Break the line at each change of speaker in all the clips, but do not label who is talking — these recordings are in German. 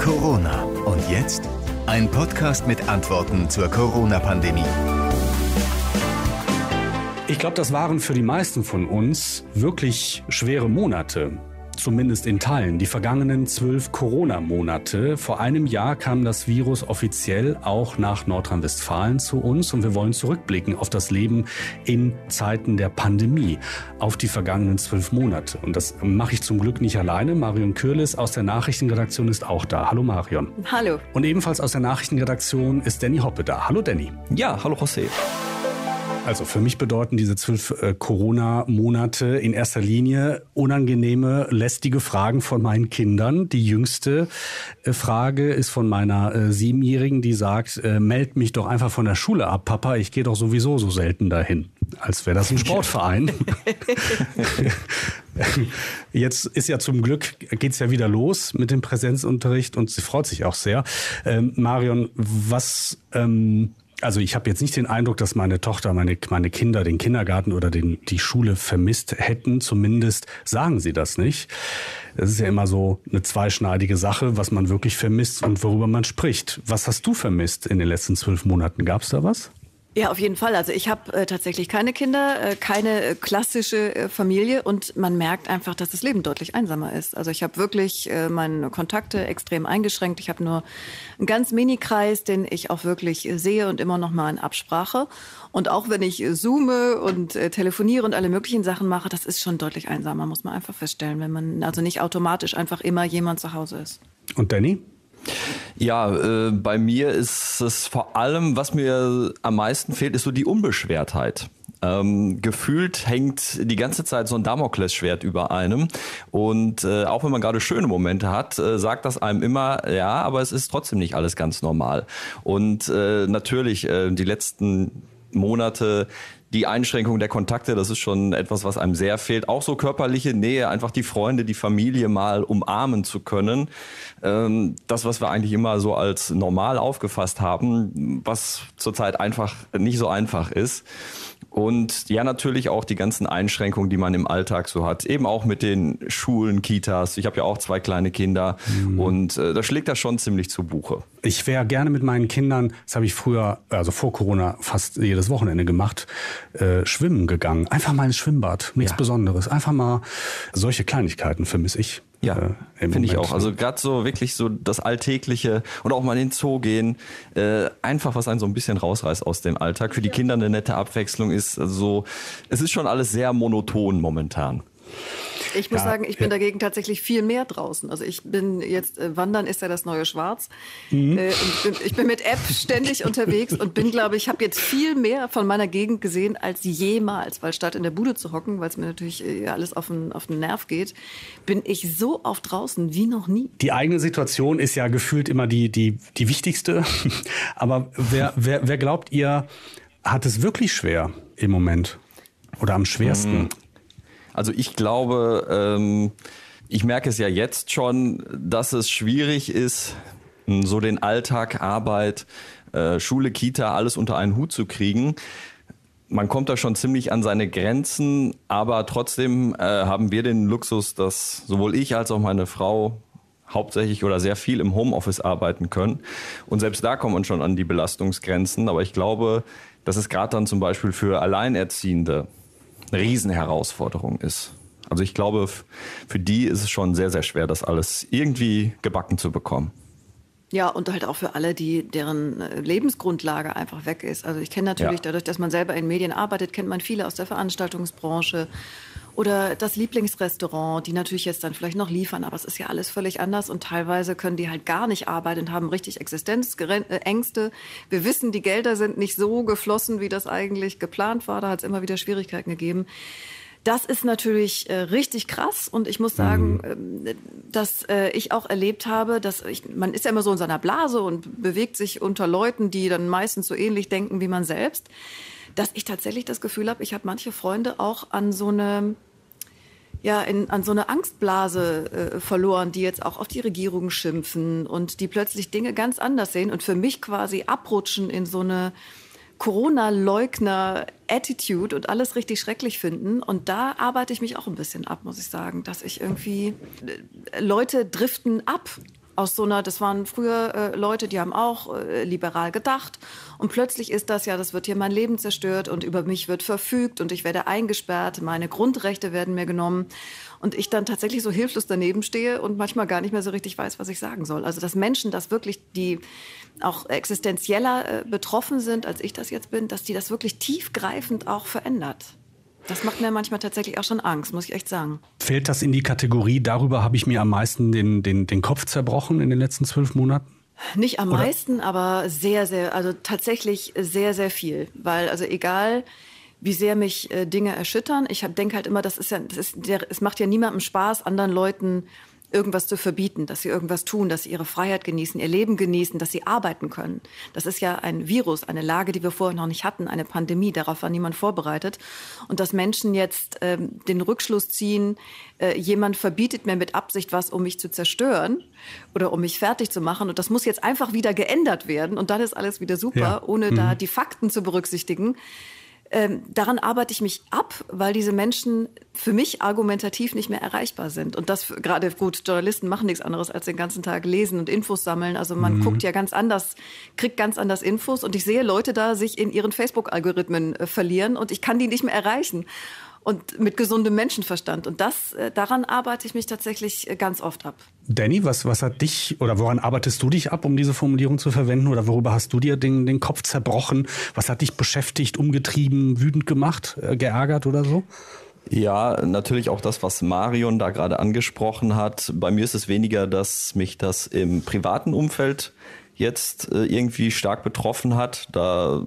Corona. Und jetzt ein Podcast mit Antworten zur Corona-Pandemie.
Ich glaube, das waren für die meisten von uns wirklich schwere Monate zumindest in Teilen, die vergangenen zwölf Corona-Monate. Vor einem Jahr kam das Virus offiziell auch nach Nordrhein-Westfalen zu uns und wir wollen zurückblicken auf das Leben in Zeiten der Pandemie, auf die vergangenen zwölf Monate. Und das mache ich zum Glück nicht alleine. Marion Kürles aus der Nachrichtenredaktion ist auch da. Hallo Marion.
Hallo.
Und ebenfalls aus der Nachrichtenredaktion ist Danny Hoppe da. Hallo Danny.
Ja, hallo José.
Also für mich bedeuten diese zwölf äh, Corona-Monate in erster Linie unangenehme, lästige Fragen von meinen Kindern. Die jüngste äh, Frage ist von meiner äh, Siebenjährigen, die sagt, meld mich doch einfach von der Schule ab, Papa, ich gehe doch sowieso so selten dahin. Als wäre das ein Sportverein. Jetzt ist ja zum Glück, geht's ja wieder los mit dem Präsenzunterricht und sie freut sich auch sehr. Ähm, Marion, was... Ähm, also ich habe jetzt nicht den Eindruck, dass meine Tochter, meine, meine Kinder den Kindergarten oder den, die Schule vermisst hätten. Zumindest sagen sie das nicht. Das ist ja immer so eine zweischneidige Sache, was man wirklich vermisst und worüber man spricht. Was hast du vermisst in den letzten zwölf Monaten? Gab es da was?
Ja, auf jeden Fall. Also ich habe äh, tatsächlich keine Kinder, äh, keine äh, klassische äh, Familie und man merkt einfach, dass das Leben deutlich einsamer ist. Also ich habe wirklich äh, meine Kontakte extrem eingeschränkt. Ich habe nur einen ganz Mini-Kreis, den ich auch wirklich äh, sehe und immer noch mal in Absprache. Und auch wenn ich zoome und telefoniere und alle möglichen Sachen mache, das ist schon deutlich einsamer, muss man einfach feststellen, wenn man also nicht automatisch einfach immer jemand zu Hause ist.
Und Danny?
Ja, äh, bei mir ist es vor allem, was mir am meisten fehlt, ist so die Unbeschwertheit. Ähm, gefühlt hängt die ganze Zeit so ein Damoklesschwert über einem. Und äh, auch wenn man gerade schöne Momente hat, äh, sagt das einem immer, ja, aber es ist trotzdem nicht alles ganz normal. Und äh, natürlich, äh, die letzten Monate die Einschränkung der Kontakte, das ist schon etwas, was einem sehr fehlt. Auch so körperliche Nähe, einfach die Freunde, die Familie mal umarmen zu können. Ähm, das, was wir eigentlich immer so als normal aufgefasst haben, was zurzeit einfach nicht so einfach ist. Und ja, natürlich auch die ganzen Einschränkungen, die man im Alltag so hat. Eben auch mit den Schulen, Kitas. Ich habe ja auch zwei kleine Kinder mhm. und äh, da schlägt das schon ziemlich zu Buche.
Ich wäre gerne mit meinen Kindern, das habe ich früher, also vor Corona, fast jedes Wochenende gemacht, äh, schwimmen gegangen. Einfach mal ins Schwimmbad, nichts ja. Besonderes. Einfach mal solche Kleinigkeiten vermisse ich.
Ja, äh, finde ich auch. Also gerade so wirklich so das Alltägliche und auch mal in den Zoo gehen, äh, einfach was einen so ein bisschen rausreißt aus dem Alltag. Für die Kinder eine nette Abwechslung ist. Also es ist schon alles sehr monoton momentan.
Ich muss ja, sagen, ich bin dagegen tatsächlich viel mehr draußen. Also ich bin jetzt, äh, Wandern ist ja das neue Schwarz. Mhm. Äh, ich, bin, ich, bin, mit App ständig unterwegs und bin, glaube ich, habe jetzt viel mehr von meiner Gegend gesehen als jemals. Weil statt in der Bude zu hocken, weil es mir natürlich äh, alles auf den, auf den Nerv geht, bin ich so oft draußen wie noch nie.
Die eigene Situation ist ja gefühlt immer die, die, die wichtigste. Aber wer, wer, wer glaubt ihr, hat es wirklich schwer im Moment? Oder am schwersten?
Also ich glaube, ähm, ich merke es ja jetzt schon, dass es schwierig ist, so den Alltag, Arbeit, äh, Schule, Kita, alles unter einen Hut zu kriegen. Man kommt da schon ziemlich an seine Grenzen, aber trotzdem äh, haben wir den Luxus, dass sowohl ich als auch meine Frau hauptsächlich oder sehr viel im Homeoffice arbeiten können. Und selbst da kommt man schon an die Belastungsgrenzen. Aber ich glaube, dass es gerade dann zum Beispiel für Alleinerziehende eine Riesenherausforderung ist. Also ich glaube, für die ist es schon sehr, sehr schwer, das alles irgendwie gebacken zu bekommen.
Ja, und halt auch für alle, die deren äh, Lebensgrundlage einfach weg ist. Also ich kenne natürlich ja. dadurch, dass man selber in Medien arbeitet, kennt man viele aus der Veranstaltungsbranche oder das Lieblingsrestaurant, die natürlich jetzt dann vielleicht noch liefern, aber es ist ja alles völlig anders und teilweise können die halt gar nicht arbeiten und haben richtig Existenzängste. Wir wissen, die Gelder sind nicht so geflossen, wie das eigentlich geplant war. Da hat es immer wieder Schwierigkeiten gegeben. Das ist natürlich äh, richtig krass und ich muss sagen, mhm. äh, dass äh, ich auch erlebt habe, dass ich, man ist ja immer so in seiner Blase und bewegt sich unter Leuten, die dann meistens so ähnlich denken wie man selbst, dass ich tatsächlich das Gefühl habe, ich habe manche Freunde auch an so eine ja, in, an so eine Angstblase äh, verloren, die jetzt auch auf die Regierung schimpfen und die plötzlich Dinge ganz anders sehen und für mich quasi abrutschen in so eine Corona-Leugner-Attitude und alles richtig schrecklich finden. Und da arbeite ich mich auch ein bisschen ab, muss ich sagen, dass ich irgendwie, äh, Leute driften ab aus so einer, das waren früher äh, Leute, die haben auch äh, liberal gedacht. Und plötzlich ist das ja, das wird hier mein Leben zerstört und über mich wird verfügt und ich werde eingesperrt, meine Grundrechte werden mir genommen. Und ich dann tatsächlich so hilflos daneben stehe und manchmal gar nicht mehr so richtig weiß, was ich sagen soll. Also dass Menschen, das wirklich die auch existenzieller äh, betroffen sind, als ich das jetzt bin, dass die das wirklich tiefgreifend auch verändert. Das macht mir manchmal tatsächlich auch schon Angst, muss ich echt sagen.
Fällt das in die Kategorie, darüber habe ich mir am meisten den, den, den Kopf zerbrochen in den letzten zwölf Monaten?
Nicht am Oder? meisten, aber sehr, sehr, also tatsächlich sehr, sehr viel. Weil, also egal, wie sehr mich äh, Dinge erschüttern, ich denke halt immer, das ist ja, das ist der, es macht ja niemandem Spaß, anderen Leuten irgendwas zu verbieten, dass sie irgendwas tun, dass sie ihre Freiheit genießen, ihr Leben genießen, dass sie arbeiten können. Das ist ja ein Virus, eine Lage, die wir vorher noch nicht hatten, eine Pandemie. Darauf war niemand vorbereitet. Und dass Menschen jetzt ähm, den Rückschluss ziehen, äh, jemand verbietet mir mit Absicht was, um mich zu zerstören oder um mich fertig zu machen. Und das muss jetzt einfach wieder geändert werden. Und dann ist alles wieder super, ja. ohne mhm. da die Fakten zu berücksichtigen ähm, daran arbeite ich mich ab, weil diese Menschen für mich argumentativ nicht mehr erreichbar sind. Und das gerade gut, Journalisten machen nichts anderes als den ganzen Tag lesen und Infos sammeln. Also man mhm. guckt ja ganz anders, kriegt ganz anders Infos und ich sehe Leute da sich in ihren Facebook-Algorithmen äh, verlieren und ich kann die nicht mehr erreichen und mit gesundem Menschenverstand. Und das, äh, daran arbeite ich mich tatsächlich äh, ganz oft ab.
Danny, was, was hat dich oder woran arbeitest du dich ab, um diese Formulierung zu verwenden? Oder worüber hast du dir den, den Kopf zerbrochen? Was hat dich beschäftigt, umgetrieben, wütend gemacht, äh, geärgert oder so?
Ja, natürlich auch das, was Marion da gerade angesprochen hat. Bei mir ist es weniger, dass mich das im privaten Umfeld jetzt irgendwie stark betroffen hat. Da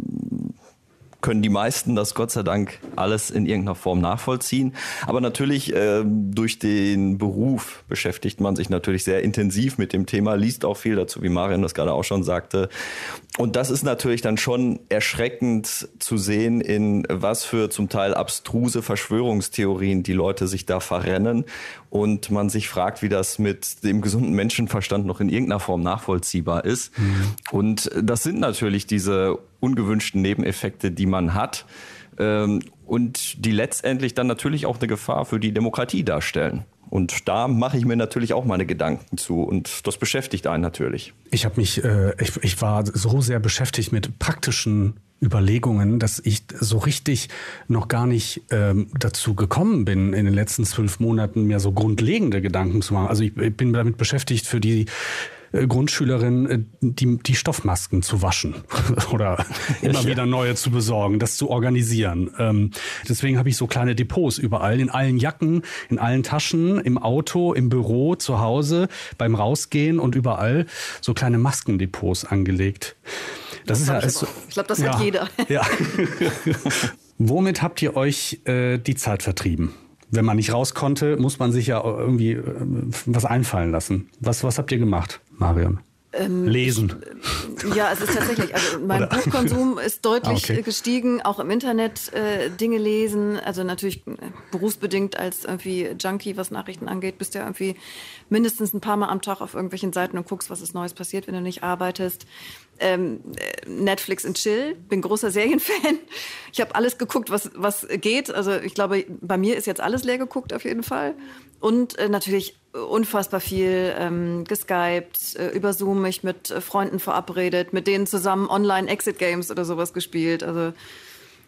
können die meisten das Gott sei Dank alles in irgendeiner Form nachvollziehen. Aber natürlich äh, durch den Beruf beschäftigt man sich natürlich sehr intensiv mit dem Thema, liest auch viel dazu, wie Marian das gerade auch schon sagte. Und das ist natürlich dann schon erschreckend zu sehen, in was für zum Teil abstruse Verschwörungstheorien die Leute sich da verrennen und man sich fragt, wie das mit dem gesunden Menschenverstand noch in irgendeiner Form nachvollziehbar ist. Mhm. Und das sind natürlich diese ungewünschten Nebeneffekte, die man hat ähm, und die letztendlich dann natürlich auch eine Gefahr für die Demokratie darstellen. Und da mache ich mir natürlich auch meine Gedanken zu und das beschäftigt einen natürlich.
Ich habe mich, äh, ich, ich war so sehr beschäftigt mit praktischen Überlegungen, dass ich so richtig noch gar nicht ähm, dazu gekommen bin, in den letzten zwölf Monaten mir so grundlegende Gedanken zu machen. Also ich, ich bin damit beschäftigt, für die äh, Grundschülerin äh, die, die Stoffmasken zu waschen oder immer wieder neue zu besorgen, das zu organisieren. Ähm, deswegen habe ich so kleine Depots überall, in allen Jacken, in allen Taschen, im Auto, im Büro, zu Hause, beim Rausgehen und überall so kleine Maskendepots angelegt.
Das, das ist ja, ich, also, ich glaube, das ja, hat jeder. Ja.
Womit habt ihr euch äh, die Zeit vertrieben? wenn man nicht raus konnte, muss man sich ja irgendwie äh, was einfallen lassen. Was, was habt ihr gemacht, Marion? Ähm, Lesen.
Ich, ja, es ist tatsächlich. Also mein Oder? Buchkonsum ist deutlich ah, okay. gestiegen, auch im Internet äh, Dinge lesen. Also natürlich äh, berufsbedingt als irgendwie Junkie, was Nachrichten angeht, bist du ja irgendwie mindestens ein paar Mal am Tag auf irgendwelchen Seiten und guckst, was ist Neues passiert, wenn du nicht arbeitest ähm, Netflix and Chill, bin großer Serienfan. Ich habe alles geguckt, was, was geht. Also ich glaube, bei mir ist jetzt alles leer geguckt auf jeden Fall. Und äh, natürlich unfassbar viel ähm, geskypt, äh, über Zoom mich mit äh, Freunden verabredet, mit denen zusammen online Exit Games oder sowas gespielt. Also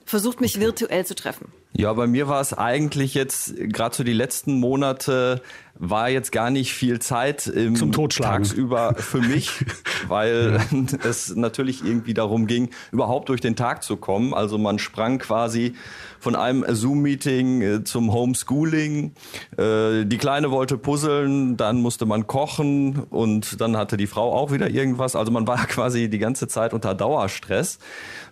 versucht mich okay. virtuell zu treffen.
Ja, bei mir war es eigentlich jetzt gerade so die letzten Monate war jetzt gar nicht viel Zeit im
Zum Totschlagen.
tagsüber für mich, weil es natürlich irgendwie darum ging, überhaupt durch den Tag zu kommen. Also man sprang quasi von einem Zoom-Meeting äh, zum Homeschooling. Äh, die Kleine wollte puzzeln, dann musste man kochen und dann hatte die Frau auch wieder irgendwas. Also man war quasi die ganze Zeit unter Dauerstress.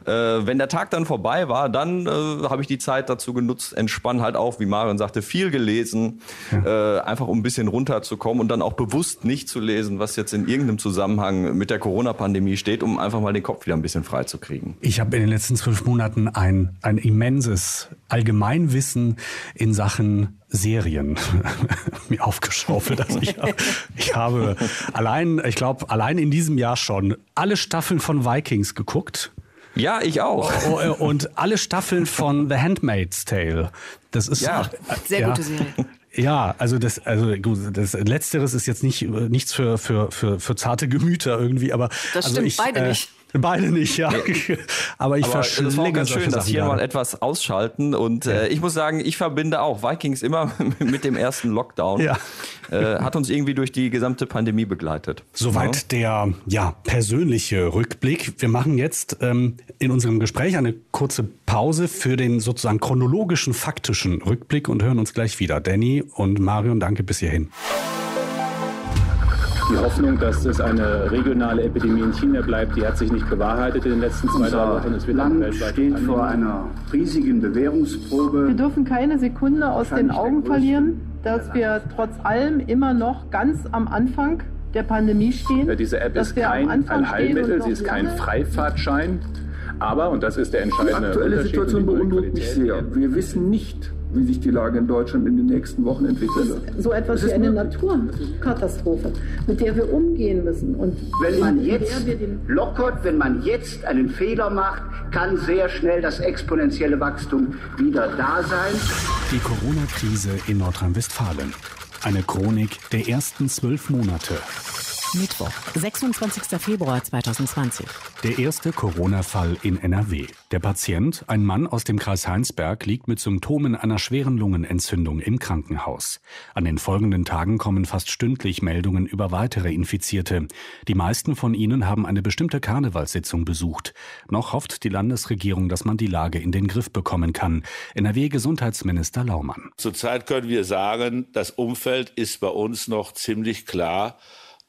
Äh, wenn der Tag dann vorbei war, dann habe ich die Zeit dazu genutzt, entspannen halt auch, wie Marion sagte, viel gelesen, ja. einfach um ein bisschen runterzukommen und dann auch bewusst nicht zu lesen, was jetzt in irgendeinem Zusammenhang mit der Corona-Pandemie steht, um einfach mal den Kopf wieder ein bisschen frei zu kriegen.
Ich habe in den letzten zwölf Monaten ein, ein immenses Allgemeinwissen in Sachen Serien mir aufgeschaufelt. Also ich, ich habe allein, ich glaube, allein in diesem Jahr schon alle Staffeln von Vikings geguckt.
Ja, ich auch.
Oh, oh, und alle Staffeln von The Handmaid's Tale. Das ist
ja. sehr ja. gute Serie.
Ja, also das, also das Letzteres ist jetzt nicht nichts für für für für zarte Gemüter irgendwie, aber
das
also
stimmt
ich,
beide
äh,
nicht.
Beide nicht, ja. Aber ich
Aber es war ganz schön, dass
Sachen
hier
gerade.
mal etwas ausschalten. Und äh, ich muss sagen, ich verbinde auch Vikings immer mit dem ersten Lockdown.
Ja.
Äh, hat uns irgendwie durch die gesamte Pandemie begleitet.
Soweit der ja, persönliche Rückblick. Wir machen jetzt ähm, in unserem Gespräch eine kurze Pause für den sozusagen chronologischen, faktischen Rückblick und hören uns gleich wieder. Danny und Marion, danke bis hierhin.
Die Hoffnung, dass es eine regionale Epidemie in China bleibt, die hat sich nicht bewahrheitet in den letzten zwei, drei
Unser
Wochen. Es wird
Land steht vor einer riesigen Bewährungsprobe.
Wir dürfen keine Sekunde aus den Augen verlieren, dass wir trotz allem immer noch ganz am Anfang der Pandemie stehen.
Ja, Diese App ist kein Allheilmittel, sie ist kein Freifahrtschein. Aber, und das ist der
Die
entscheidende
aktuelle
Unterschied
Situation
die
beunruhigt mich sehr. Wir wissen nicht, wie sich die Lage in Deutschland in den nächsten Wochen entwickeln wird.
so etwas wie eine
möglich.
Naturkatastrophe, mit der wir umgehen müssen. Und
Wenn man jetzt lockert, wenn man jetzt einen Fehler macht, kann sehr schnell das exponentielle Wachstum wieder da sein.
Die Corona-Krise in Nordrhein-Westfalen. Eine Chronik der ersten zwölf Monate.
Mittwoch, 26. Februar 2020.
Der erste Corona-Fall in NRW. Der Patient, ein Mann aus dem Kreis Heinsberg, liegt mit Symptomen einer schweren Lungenentzündung im Krankenhaus. An den folgenden Tagen kommen fast stündlich Meldungen über weitere Infizierte. Die meisten von ihnen haben eine bestimmte Karnevalssitzung besucht. Noch hofft die Landesregierung, dass man die Lage in den Griff bekommen kann. NRW-Gesundheitsminister Laumann.
Zurzeit können wir sagen, das Umfeld ist bei uns noch ziemlich klar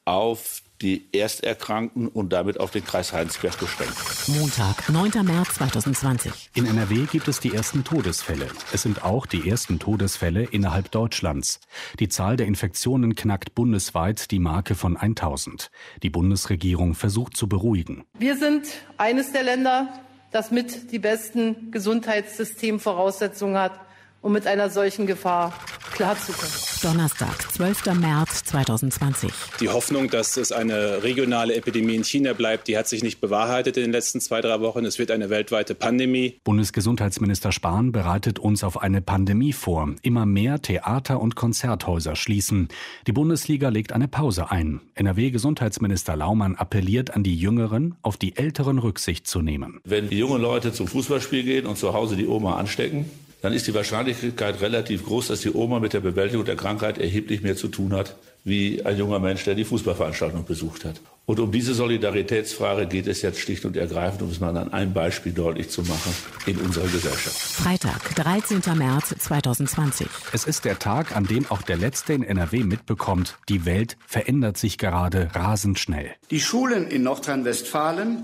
auf die Ersterkrankten und damit auf den Kreis Heinsberg beschränkt.
Montag, 9. März 2020.
In NRW gibt es die ersten Todesfälle. Es sind auch die ersten Todesfälle innerhalb Deutschlands. Die Zahl der Infektionen knackt bundesweit die Marke von 1000. Die Bundesregierung versucht zu beruhigen.
Wir sind eines der Länder, das mit die besten Gesundheitssystemvoraussetzungen hat, um mit einer solchen Gefahr klarzukommen.
Donnerstag, 12. März 2020.
Die Hoffnung, dass es eine regionale Epidemie in China bleibt, die hat sich nicht bewahrheitet in den letzten zwei, drei Wochen. Es wird eine weltweite Pandemie.
Bundesgesundheitsminister Spahn bereitet uns auf eine Pandemie vor. Immer mehr Theater- und Konzerthäuser schließen. Die Bundesliga legt eine Pause ein. NRW-Gesundheitsminister Laumann appelliert an die Jüngeren, auf die Älteren Rücksicht zu nehmen.
Wenn die jungen Leute zum Fußballspiel gehen und zu Hause die Oma anstecken, dann ist die Wahrscheinlichkeit relativ groß, dass die Oma mit der Bewältigung der Krankheit erheblich mehr zu tun hat, wie ein junger Mensch, der die Fußballveranstaltung besucht hat. Und um diese Solidaritätsfrage geht es jetzt schlicht und ergreifend, um es mal an einem Beispiel deutlich zu machen, in unserer Gesellschaft.
Freitag, 13. März 2020.
Es ist der Tag, an dem auch der Letzte in NRW mitbekommt, die Welt verändert sich gerade rasend schnell.
Die Schulen in Nordrhein-Westfalen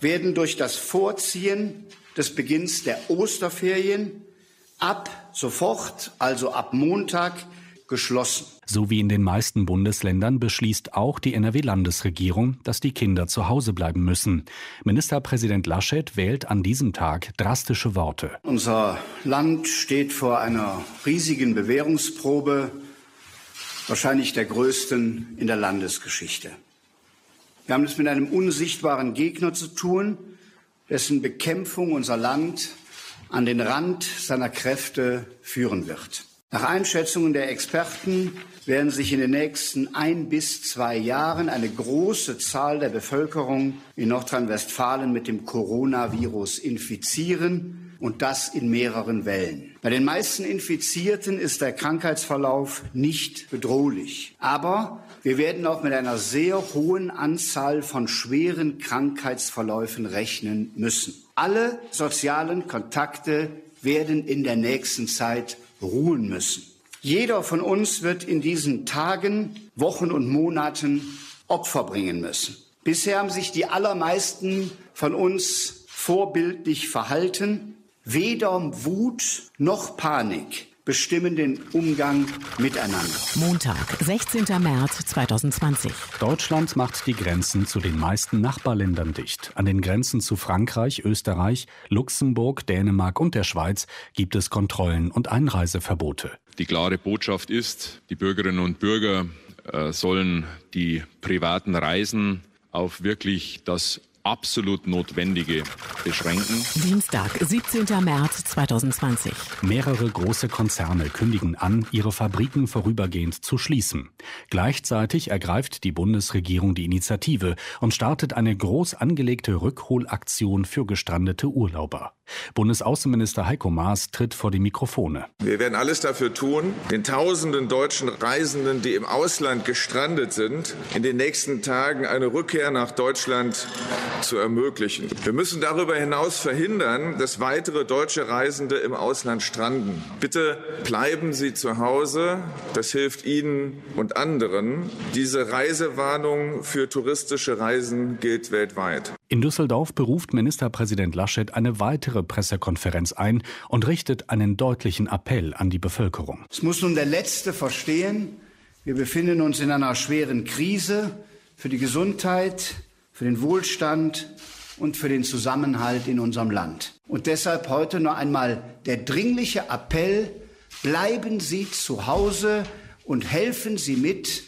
werden durch das Vorziehen des Beginns der Osterferien ab sofort, also ab Montag, geschlossen.
So wie in den meisten Bundesländern beschließt auch die NRW-Landesregierung, dass die Kinder zu Hause bleiben müssen. Ministerpräsident Laschet wählt an diesem Tag drastische Worte.
Unser Land steht vor einer riesigen Bewährungsprobe, wahrscheinlich der größten in der Landesgeschichte. Wir haben es mit einem unsichtbaren Gegner zu tun, dessen Bekämpfung unser Land an den Rand seiner Kräfte führen wird. Nach Einschätzungen der Experten werden sich in den nächsten ein bis zwei Jahren eine große Zahl der Bevölkerung in Nordrhein-Westfalen mit dem Coronavirus infizieren und das in mehreren Wellen. Bei den meisten Infizierten ist der Krankheitsverlauf nicht bedrohlich. Aber wir werden auch mit einer sehr hohen Anzahl von schweren Krankheitsverläufen rechnen müssen. Alle sozialen Kontakte werden in der nächsten Zeit ruhen müssen. Jeder von uns wird in diesen Tagen, Wochen und Monaten Opfer bringen müssen. Bisher haben sich die allermeisten von uns vorbildlich verhalten. Weder Wut noch Panik bestimmen den Umgang miteinander.
Montag, 16. März 2020.
Deutschland macht die Grenzen zu den meisten Nachbarländern dicht. An den Grenzen zu Frankreich, Österreich, Luxemburg, Dänemark und der Schweiz gibt es Kontrollen und Einreiseverbote.
Die klare Botschaft ist, die Bürgerinnen und Bürger äh, sollen die privaten Reisen auf wirklich das absolut Notwendige beschränken.
Dienstag, 17. März 2020.
Mehrere große Konzerne kündigen an, ihre Fabriken vorübergehend zu schließen. Gleichzeitig ergreift die Bundesregierung die Initiative und startet eine groß angelegte Rückholaktion für gestrandete Urlauber. Bundesaußenminister Heiko Maas tritt vor die Mikrofone.
Wir werden alles dafür tun, den tausenden deutschen Reisenden, die im Ausland gestrandet sind, in den nächsten Tagen eine Rückkehr nach Deutschland zu ermöglichen. Wir müssen darüber hinaus verhindern, dass weitere deutsche Reisende im Ausland stranden. Bitte bleiben Sie zu Hause. Das hilft Ihnen und anderen. Diese Reisewarnung für touristische Reisen gilt weltweit.
In Düsseldorf beruft Ministerpräsident Laschet eine weitere Pressekonferenz ein und richtet einen deutlichen Appell an die Bevölkerung.
Es muss nun der Letzte verstehen, wir befinden uns in einer schweren Krise für die Gesundheit, für den Wohlstand und für den Zusammenhalt in unserem Land. Und deshalb heute noch einmal der dringliche Appell, bleiben Sie zu Hause und helfen Sie mit,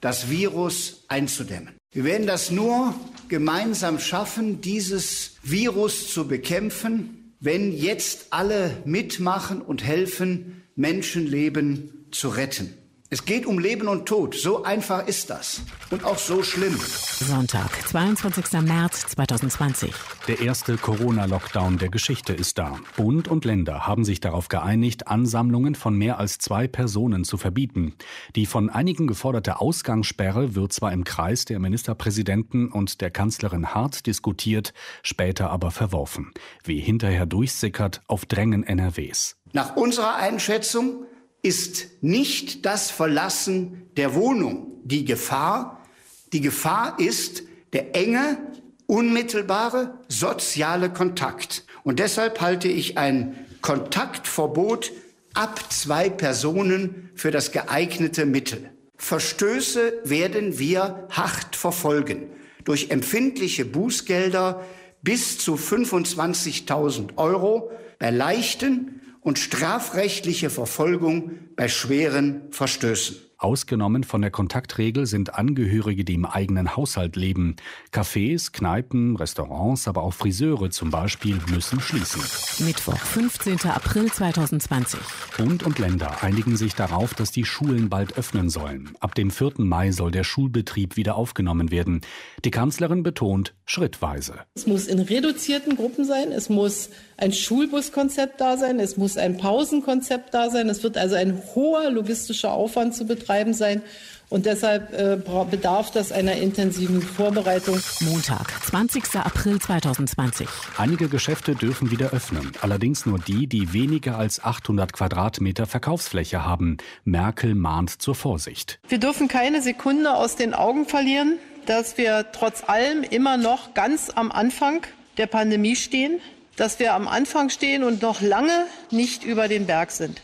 das Virus einzudämmen. Wir werden das nur gemeinsam schaffen, dieses Virus zu bekämpfen, wenn jetzt alle mitmachen und helfen, Menschenleben zu retten. Es geht um Leben und Tod. So einfach ist das. Und auch so schlimm.
Sonntag, 22. März 2020.
Der erste Corona-Lockdown der Geschichte ist da. Bund und Länder haben sich darauf geeinigt, Ansammlungen von mehr als zwei Personen zu verbieten. Die von einigen geforderte Ausgangssperre wird zwar im Kreis der Ministerpräsidenten und der Kanzlerin hart diskutiert, später aber verworfen. Wie hinterher durchsickert auf Drängen NRWs.
Nach unserer Einschätzung ist nicht das Verlassen der Wohnung die Gefahr. Die Gefahr ist der enge, unmittelbare soziale Kontakt. Und deshalb halte ich ein Kontaktverbot ab zwei Personen für das geeignete Mittel. Verstöße werden wir hart verfolgen durch empfindliche Bußgelder bis zu 25.000 Euro bei leichten und strafrechtliche Verfolgung bei schweren Verstößen.
Ausgenommen von der Kontaktregel sind Angehörige, die im eigenen Haushalt leben. Cafés, Kneipen, Restaurants, aber auch Friseure zum Beispiel müssen schließen.
Mittwoch, 15. April 2020.
Bund und Länder einigen sich darauf, dass die Schulen bald öffnen sollen. Ab dem 4. Mai soll der Schulbetrieb wieder aufgenommen werden. Die Kanzlerin betont, schrittweise.
Es muss in reduzierten Gruppen sein. Es muss ein Schulbuskonzept da sein. Es muss ein Pausenkonzept da sein. Es wird also ein hoher logistischer Aufwand zu betreiben betreiben sein. Und deshalb äh, bedarf das einer intensiven Vorbereitung.
Montag, 20. April 2020.
Einige Geschäfte dürfen wieder öffnen. Allerdings nur die, die weniger als 800 Quadratmeter Verkaufsfläche haben. Merkel mahnt zur Vorsicht.
Wir dürfen keine Sekunde aus den Augen verlieren, dass wir trotz allem immer noch ganz am Anfang der Pandemie stehen. Dass wir am Anfang stehen und noch lange nicht über den Berg sind.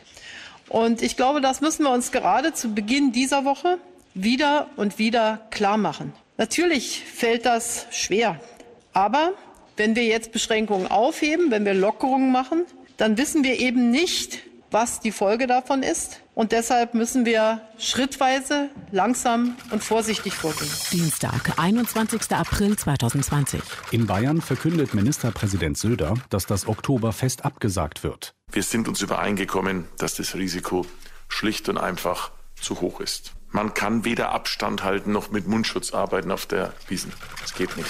Und ich glaube, das müssen wir uns gerade zu Beginn dieser Woche wieder und wieder klar machen. Natürlich fällt das schwer. Aber wenn wir jetzt Beschränkungen aufheben, wenn wir Lockerungen machen, dann wissen wir eben nicht, was die Folge davon ist. Und deshalb müssen wir schrittweise, langsam und vorsichtig vorgehen.
Dienstag, 21. April 2020.
In Bayern verkündet Ministerpräsident Söder, dass das Oktoberfest abgesagt wird.
Wir sind uns übereingekommen, dass das Risiko schlicht und einfach zu hoch ist. Man kann weder Abstand halten noch mit Mundschutz arbeiten auf der Wiesen. Das geht nicht.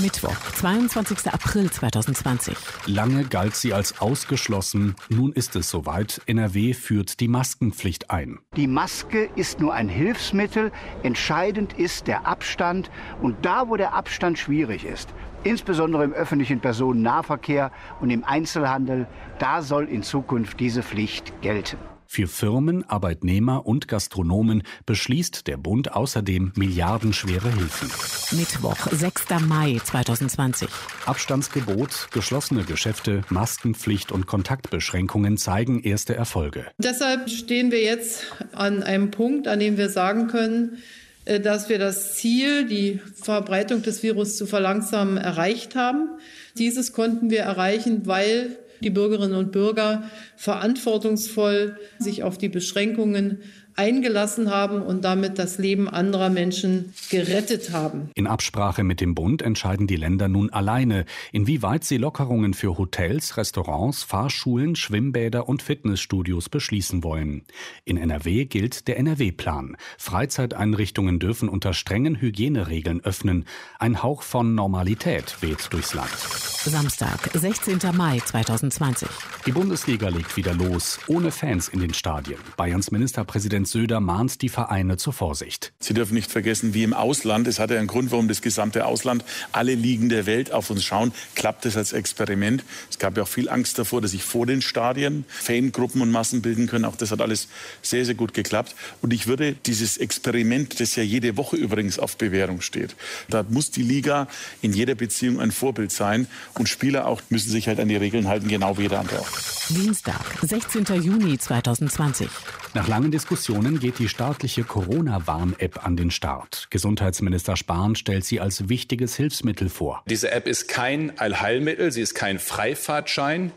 Mittwoch, 22. April 2020.
Lange galt sie als ausgeschlossen. Nun ist es soweit. NRW führt die Maskenpflicht ein.
Die Maske ist nur ein Hilfsmittel. Entscheidend ist der Abstand. Und da, wo der Abstand schwierig ist, insbesondere im öffentlichen Personennahverkehr und im Einzelhandel, da soll in Zukunft diese Pflicht gelten.
Für Firmen, Arbeitnehmer und Gastronomen beschließt der Bund außerdem milliardenschwere Hilfen.
Mittwoch, 6. Mai 2020.
Abstandsgebot, geschlossene Geschäfte, Maskenpflicht und Kontaktbeschränkungen zeigen erste Erfolge.
Deshalb stehen wir jetzt an einem Punkt, an dem wir sagen können, äh, dass wir das Ziel, die Verbreitung des Virus zu verlangsamen, erreicht haben. Dieses konnten wir erreichen, weil die Bürgerinnen und Bürger verantwortungsvoll sich auf die Beschränkungen eingelassen haben und damit das Leben anderer Menschen gerettet haben.
In Absprache mit dem Bund entscheiden die Länder nun alleine, inwieweit sie Lockerungen für Hotels, Restaurants, Fahrschulen, Schwimmbäder und Fitnessstudios beschließen wollen. In NRW gilt der NRW-Plan. Freizeiteinrichtungen dürfen unter strengen Hygieneregeln öffnen. Ein Hauch von Normalität weht durchs Land.
Samstag, 16. Mai 2020.
Die Bundesliga legt wieder los, ohne Fans in den Stadien. Bayerns Ministerpräsident Söder mahnt die Vereine zur Vorsicht.
Sie dürfen nicht vergessen, wie im Ausland, es hat ja einen Grund, warum das gesamte Ausland, alle Ligen der Welt auf uns schauen, klappt es als Experiment. Es gab ja auch viel Angst davor, dass sich vor den Stadien Fangruppen und Massen bilden können. Auch das hat alles sehr, sehr gut geklappt. Und ich würde dieses Experiment, das ja jede Woche übrigens auf Bewährung steht, da muss die Liga in jeder Beziehung ein Vorbild sein. Und Spieler auch müssen sich halt an die Regeln halten, genau wie jeder andere auch.
Dienstag, 16. Juni 2020.
Nach langen Diskussionen geht die staatliche Corona-Warn-App an den Start. Gesundheitsminister Spahn stellt sie als wichtiges Hilfsmittel vor.
Diese App ist kein Allheilmittel, sie ist kein Freifahrtschein.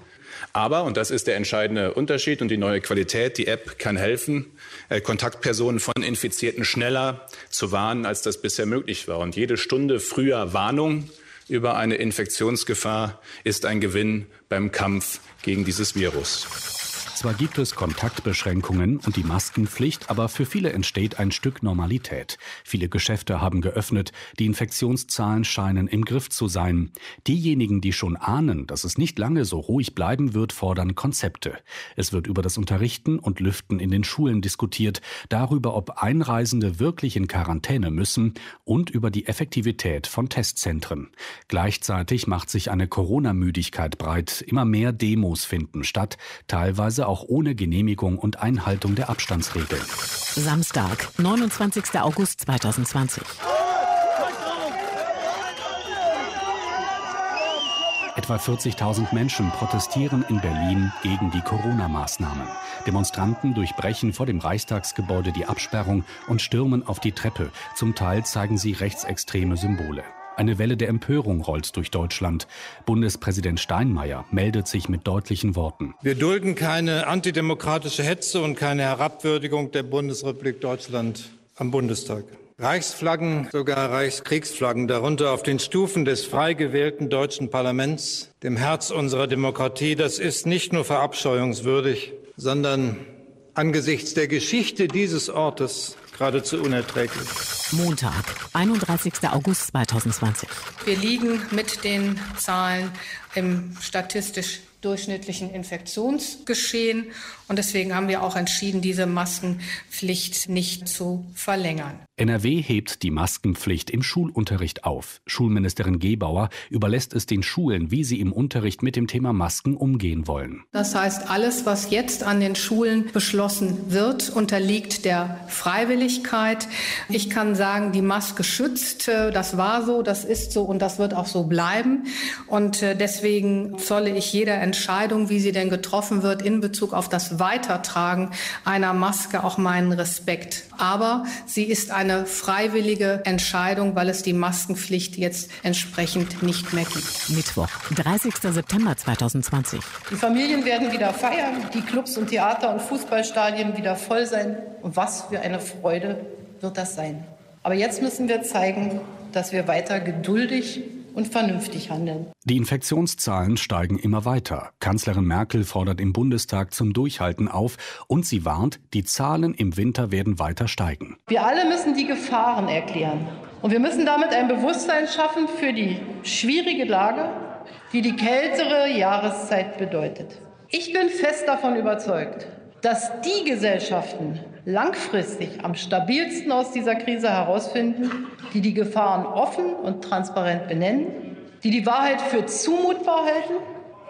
Aber, und das ist der entscheidende Unterschied und die neue Qualität, die App kann helfen, äh, Kontaktpersonen von Infizierten schneller zu warnen, als das bisher möglich war. Und jede Stunde früher Warnung über eine Infektionsgefahr ist ein Gewinn beim Kampf gegen dieses Virus.
Zwar gibt es Kontaktbeschränkungen und die Maskenpflicht, aber für viele entsteht ein Stück Normalität. Viele Geschäfte haben geöffnet, die Infektionszahlen scheinen im Griff zu sein. Diejenigen, die schon ahnen, dass es nicht lange so ruhig bleiben wird, fordern Konzepte. Es wird über das Unterrichten und Lüften in den Schulen diskutiert, darüber, ob Einreisende wirklich in Quarantäne müssen und über die Effektivität von Testzentren. Gleichzeitig macht sich eine Corona-Müdigkeit breit. Immer mehr Demos finden statt, teilweise auch ohne Genehmigung und Einhaltung der Abstandsregeln.
Samstag, 29. August 2020.
Etwa 40.000 Menschen protestieren in Berlin gegen die Corona-Maßnahmen. Demonstranten durchbrechen vor dem Reichstagsgebäude die Absperrung und stürmen auf die Treppe. Zum Teil zeigen sie rechtsextreme Symbole. Eine Welle der Empörung rollt durch Deutschland. Bundespräsident Steinmeier meldet sich mit deutlichen Worten.
Wir dulden keine antidemokratische Hetze und keine Herabwürdigung der Bundesrepublik Deutschland am Bundestag. Reichsflaggen, sogar Reichskriegsflaggen, darunter auf den Stufen des frei gewählten deutschen Parlaments, dem Herz unserer Demokratie, das ist nicht nur verabscheuungswürdig, sondern angesichts der Geschichte dieses Ortes geradezu unerträglich.
Montag, 31. August 2020.
Wir liegen mit den Zahlen im statistisch durchschnittlichen Infektionsgeschehen. Und deswegen haben wir auch entschieden, diese Maskenpflicht nicht zu verlängern.
NRW hebt die Maskenpflicht im Schulunterricht auf. Schulministerin Gebauer überlässt es den Schulen, wie sie im Unterricht mit dem Thema Masken umgehen wollen.
Das heißt, alles, was jetzt an den Schulen beschlossen wird, unterliegt der Freiwilligkeit. Ich kann sagen, die Maske schützt. Das war so, das ist so und das wird auch so bleiben. Und äh, deswegen zolle ich jeder Entscheidung, wie sie denn getroffen wird, in Bezug auf das Weitertragen einer Maske auch meinen Respekt. Aber sie ist eine freiwillige Entscheidung, weil es die Maskenpflicht jetzt entsprechend nicht mehr gibt.
Mittwoch, 30. September 2020.
Die Familien werden wieder feiern, die Clubs und Theater und Fußballstadien wieder voll sein. Und was für eine Freude wird das sein. Aber jetzt müssen wir zeigen, dass wir weiter geduldig und vernünftig handeln.
Die Infektionszahlen steigen immer weiter. Kanzlerin Merkel fordert im Bundestag zum Durchhalten auf und sie warnt, die Zahlen im Winter werden weiter steigen.
Wir alle müssen die Gefahren erklären. Und wir müssen damit ein Bewusstsein schaffen für die schwierige Lage, die die kältere Jahreszeit bedeutet. Ich bin fest davon überzeugt, dass die Gesellschaften langfristig am stabilsten aus dieser Krise herausfinden, die die Gefahren offen und transparent benennen, die die Wahrheit für zumutbar halten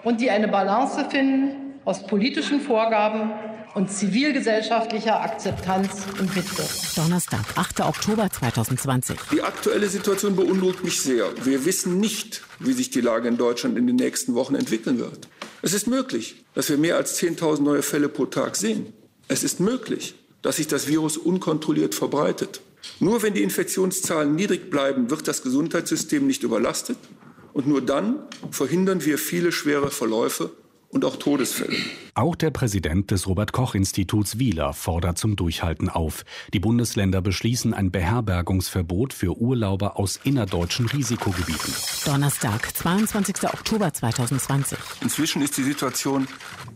und die eine Balance finden aus politischen Vorgaben und zivilgesellschaftlicher Akzeptanz und Mitwirkung.
Donnerstag, 8. Oktober 2020.
Die aktuelle Situation beunruhigt mich sehr. Wir wissen nicht, wie sich die Lage in Deutschland in den nächsten Wochen entwickeln wird. Es ist möglich, dass wir mehr als 10.000 neue Fälle pro Tag sehen. Es ist möglich, dass sich das Virus unkontrolliert verbreitet. Nur wenn die Infektionszahlen niedrig bleiben, wird das Gesundheitssystem nicht überlastet. Und nur dann verhindern wir viele schwere Verläufe und auch Todesfällen.
Auch der Präsident des Robert Koch Instituts Wieler fordert zum Durchhalten auf. Die Bundesländer beschließen ein Beherbergungsverbot für Urlauber aus innerdeutschen Risikogebieten.
Donnerstag, 22. Oktober 2020.
Inzwischen ist die Situation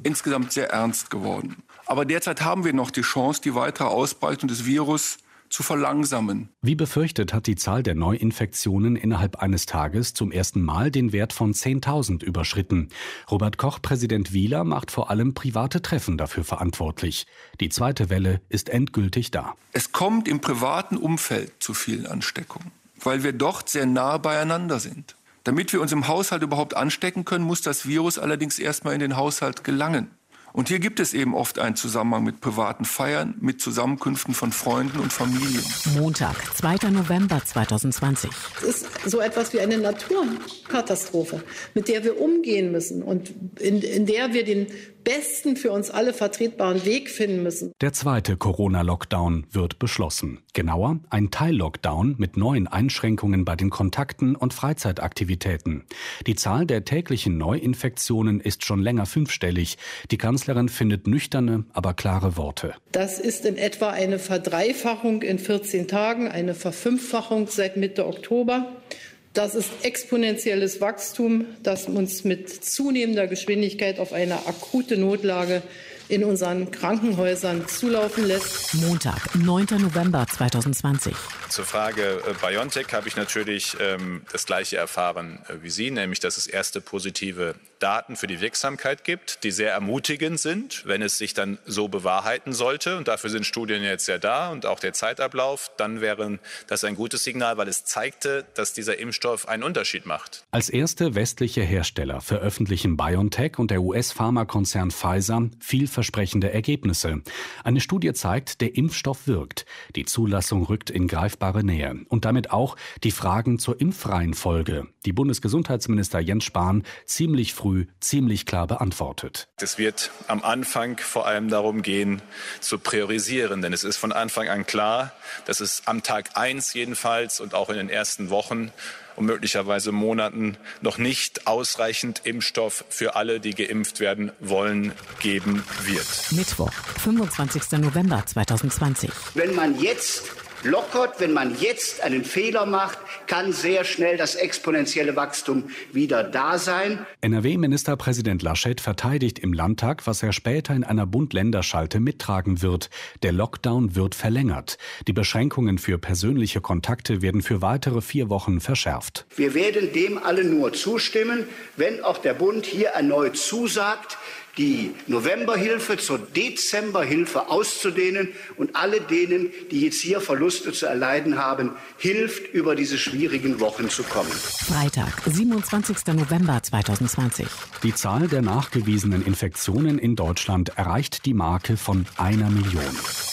insgesamt sehr ernst geworden. Aber derzeit haben wir noch die Chance, die weitere Ausbreitung des Virus zu verlangsamen.
Wie befürchtet hat die Zahl der Neuinfektionen innerhalb eines Tages zum ersten Mal den Wert von 10.000 überschritten. Robert Koch, Präsident Wieler, macht vor allem private Treffen dafür verantwortlich. Die zweite Welle ist endgültig da.
Es kommt im privaten Umfeld zu vielen Ansteckungen, weil wir dort sehr nah beieinander sind. Damit wir uns im Haushalt überhaupt anstecken können, muss das Virus allerdings erstmal in den Haushalt gelangen. Und hier gibt es eben oft einen Zusammenhang mit privaten Feiern, mit Zusammenkünften von Freunden und Familien.
Montag, 2. November 2020.
Es ist so etwas wie eine Naturkatastrophe, mit der wir umgehen müssen und in, in der wir den besten für uns alle vertretbaren Weg finden müssen.
Der zweite Corona-Lockdown wird beschlossen. Genauer, ein Teil-Lockdown mit neuen Einschränkungen bei den Kontakten und Freizeitaktivitäten. Die Zahl der täglichen Neuinfektionen ist schon länger fünfstellig. Die Kanzlerin findet nüchterne, aber klare Worte.
Das ist in etwa eine Verdreifachung in 14 Tagen, eine Verfünffachung seit Mitte Oktober. Das ist exponentielles Wachstum, das uns mit zunehmender Geschwindigkeit auf eine akute Notlage in unseren Krankenhäusern zulaufen lässt.
Montag, 9. November 2020.
Zur Frage äh, BioNTech habe ich natürlich ähm, das gleiche erfahren äh, wie Sie, nämlich dass es erste positive Daten für die Wirksamkeit gibt, die sehr ermutigend sind, wenn es sich dann so bewahrheiten sollte. Und dafür sind Studien jetzt ja da und auch der Zeitablauf. Dann wäre das ein gutes Signal, weil es zeigte, dass dieser Impfstoff einen Unterschied macht.
Als erste westliche Hersteller veröffentlichen BioNTech und der US-Pharmakonzern Pfizer vielversprechende Ergebnisse. Eine Studie zeigt, der Impfstoff wirkt. Die Zulassung rückt in greifbare Nähe. Und damit auch die Fragen zur Impfreihenfolge, die Bundesgesundheitsminister Jens Spahn ziemlich früh früh ziemlich klar beantwortet.
Es wird am Anfang vor allem darum gehen, zu priorisieren, denn es ist von Anfang an klar, dass es am Tag eins jedenfalls und auch in den ersten Wochen und möglicherweise Monaten noch nicht ausreichend Impfstoff für alle, die geimpft werden wollen, geben wird.
Mittwoch, 25. November 2020.
Wenn man jetzt lockert, wenn man jetzt einen Fehler macht, kann sehr schnell das exponentielle Wachstum wieder da sein.
NRW-Ministerpräsident Laschet verteidigt im Landtag, was er später in einer Bund-Länder-Schalte mittragen wird. Der Lockdown wird verlängert. Die Beschränkungen für persönliche Kontakte werden für weitere vier Wochen verschärft.
Wir werden dem alle nur zustimmen, wenn auch der Bund hier erneut zusagt, die Novemberhilfe zur Dezemberhilfe auszudehnen und alle denen, die jetzt hier Verluste zu erleiden haben, hilft, über diese schwierigen Wochen zu kommen.
Freitag, 27. November 2020.
Die Zahl der nachgewiesenen Infektionen in Deutschland erreicht die Marke von einer Million.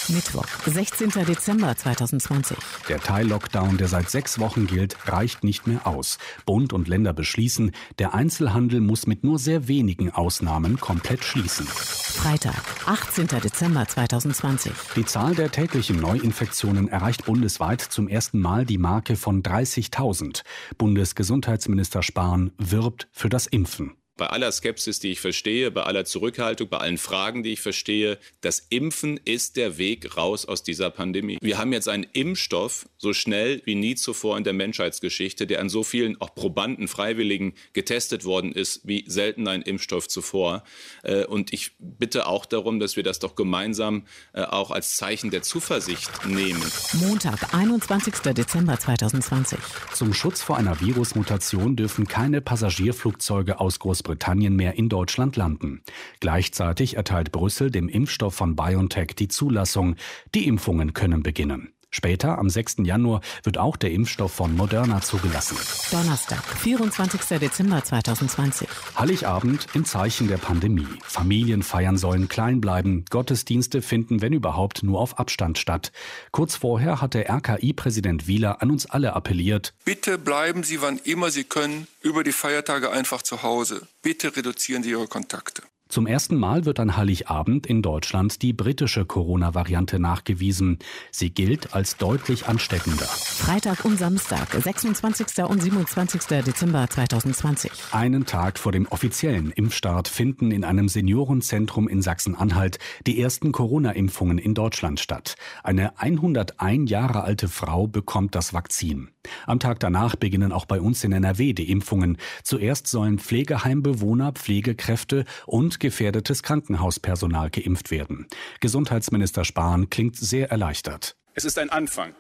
Mittwoch, 16. Dezember 2020.
Der Teil-Lockdown, der seit sechs Wochen gilt, reicht nicht mehr aus. Bund und Länder beschließen, der Einzelhandel muss mit nur sehr wenigen Ausnahmen komplett schließen.
Freitag, 18. Dezember 2020.
Die Zahl der täglichen Neuinfektionen erreicht bundesweit zum ersten Mal die Marke von 30.000. Bundesgesundheitsminister Spahn wirbt für das Impfen
bei aller Skepsis, die ich verstehe, bei aller Zurückhaltung, bei allen Fragen, die ich verstehe, das Impfen ist der Weg raus aus dieser Pandemie. Wir haben jetzt einen Impfstoff so schnell wie nie zuvor in der Menschheitsgeschichte, der an so vielen auch Probanden, Freiwilligen getestet worden ist, wie selten ein Impfstoff zuvor. Äh, und ich bitte auch darum, dass wir das doch gemeinsam äh, auch als Zeichen der Zuversicht nehmen.
Montag, 21. Dezember 2020.
Zum Schutz vor einer Virusmutation dürfen keine Passagierflugzeuge aus Großbritannien Großbritannien mehr in Deutschland landen. Gleichzeitig erteilt Brüssel dem Impfstoff von BioNTech die Zulassung. Die Impfungen können beginnen. Später, am 6. Januar, wird auch der Impfstoff von Moderna zugelassen.
Donnerstag, 24. Dezember 2020.
Heiligabend im Zeichen der Pandemie. Familienfeiern sollen klein bleiben. Gottesdienste finden, wenn überhaupt, nur auf Abstand statt. Kurz vorher hatte RKI-Präsident Wieler an uns alle appelliert.
Bitte bleiben Sie, wann immer Sie können, über die Feiertage einfach zu Hause. Bitte reduzieren Sie Ihre Kontakte.
Zum ersten Mal wird an Heiligabend in Deutschland die britische Corona-Variante nachgewiesen. Sie gilt als deutlich ansteckender.
Freitag und Samstag, 26. und 27. Dezember 2020.
Einen Tag vor dem offiziellen Impfstart finden in einem Seniorenzentrum in Sachsen-Anhalt die ersten Corona-Impfungen in Deutschland statt. Eine 101 Jahre alte Frau bekommt das Vakzin. Am Tag danach beginnen auch bei uns in NRW die Impfungen. Zuerst sollen Pflegeheimbewohner, Pflegekräfte und gefährdetes Krankenhauspersonal geimpft werden. Gesundheitsminister Spahn klingt sehr erleichtert.
Es ist ein Anfang.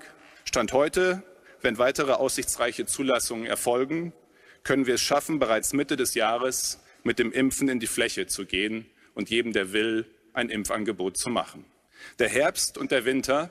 Stand heute, wenn weitere aussichtsreiche Zulassungen erfolgen, können wir es schaffen, bereits Mitte des Jahres mit dem Impfen in die Fläche zu gehen und jedem, der will, ein Impfangebot zu machen. Der Herbst und der Winter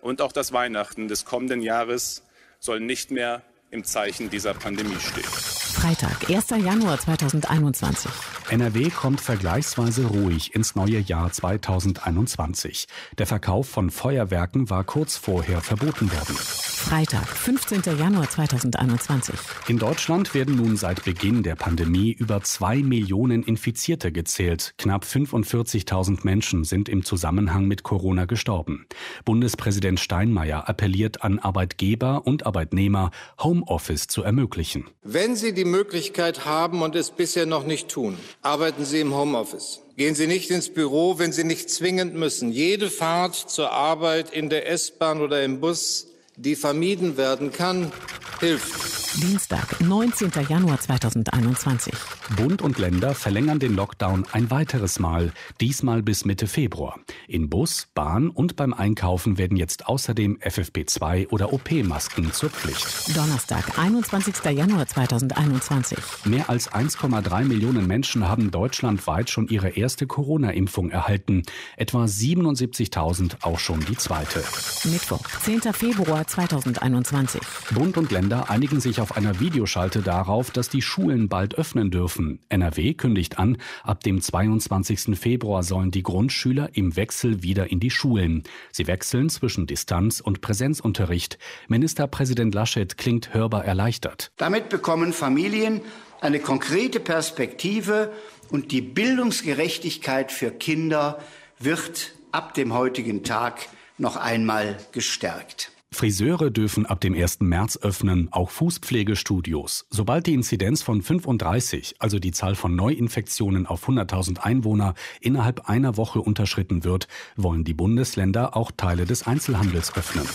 und auch das Weihnachten des kommenden Jahres sollen nicht mehr im Zeichen dieser Pandemie stehen.
Freitag, 1. Januar 2021.
NRW kommt vergleichsweise ruhig ins neue Jahr 2021. Der Verkauf von Feuerwerken war kurz vorher verboten worden.
Freitag, 15. Januar 2021.
In Deutschland werden nun seit Beginn der Pandemie über zwei Millionen Infizierte gezählt. Knapp 45.000 Menschen sind im Zusammenhang mit Corona gestorben. Bundespräsident Steinmeier appelliert an Arbeitgeber und Arbeitnehmer, Homeoffice zu ermöglichen.
Wenn Sie die Möglichkeit haben und es bisher noch nicht tun, arbeiten Sie im Homeoffice. Gehen Sie nicht ins Büro, wenn Sie nicht zwingend müssen. Jede Fahrt zur Arbeit in der S-Bahn oder im Bus die vermieden werden kann, hilft.
Dienstag, 19. Januar 2021.
Bund und Länder verlängern den Lockdown ein weiteres Mal, diesmal bis Mitte Februar. In Bus, Bahn und beim Einkaufen werden jetzt außerdem FFP2 oder OP-Masken zur Pflicht.
Donnerstag, 21. Januar 2021.
Mehr als 1,3 Millionen Menschen haben deutschlandweit schon ihre erste Corona-Impfung erhalten. Etwa 77.000 auch schon die zweite.
Mittwoch, 10. Februar 2021.
Bund und Länder einigen sich auf einer Videoschalte darauf, dass die Schulen bald öffnen dürfen. NRW kündigt an, ab dem 22. Februar sollen die Grundschüler im Wechsel wieder in die Schulen. Sie wechseln zwischen Distanz- und Präsenzunterricht. Ministerpräsident Laschet klingt hörbar erleichtert.
Damit bekommen Familien eine konkrete Perspektive und die Bildungsgerechtigkeit für Kinder wird ab dem heutigen Tag noch einmal gestärkt.
Friseure dürfen ab dem 1. März öffnen, auch Fußpflegestudios. Sobald die Inzidenz von 35, also die Zahl von Neuinfektionen auf 100.000 Einwohner, innerhalb einer Woche unterschritten wird, wollen die Bundesländer auch Teile des Einzelhandels öffnen.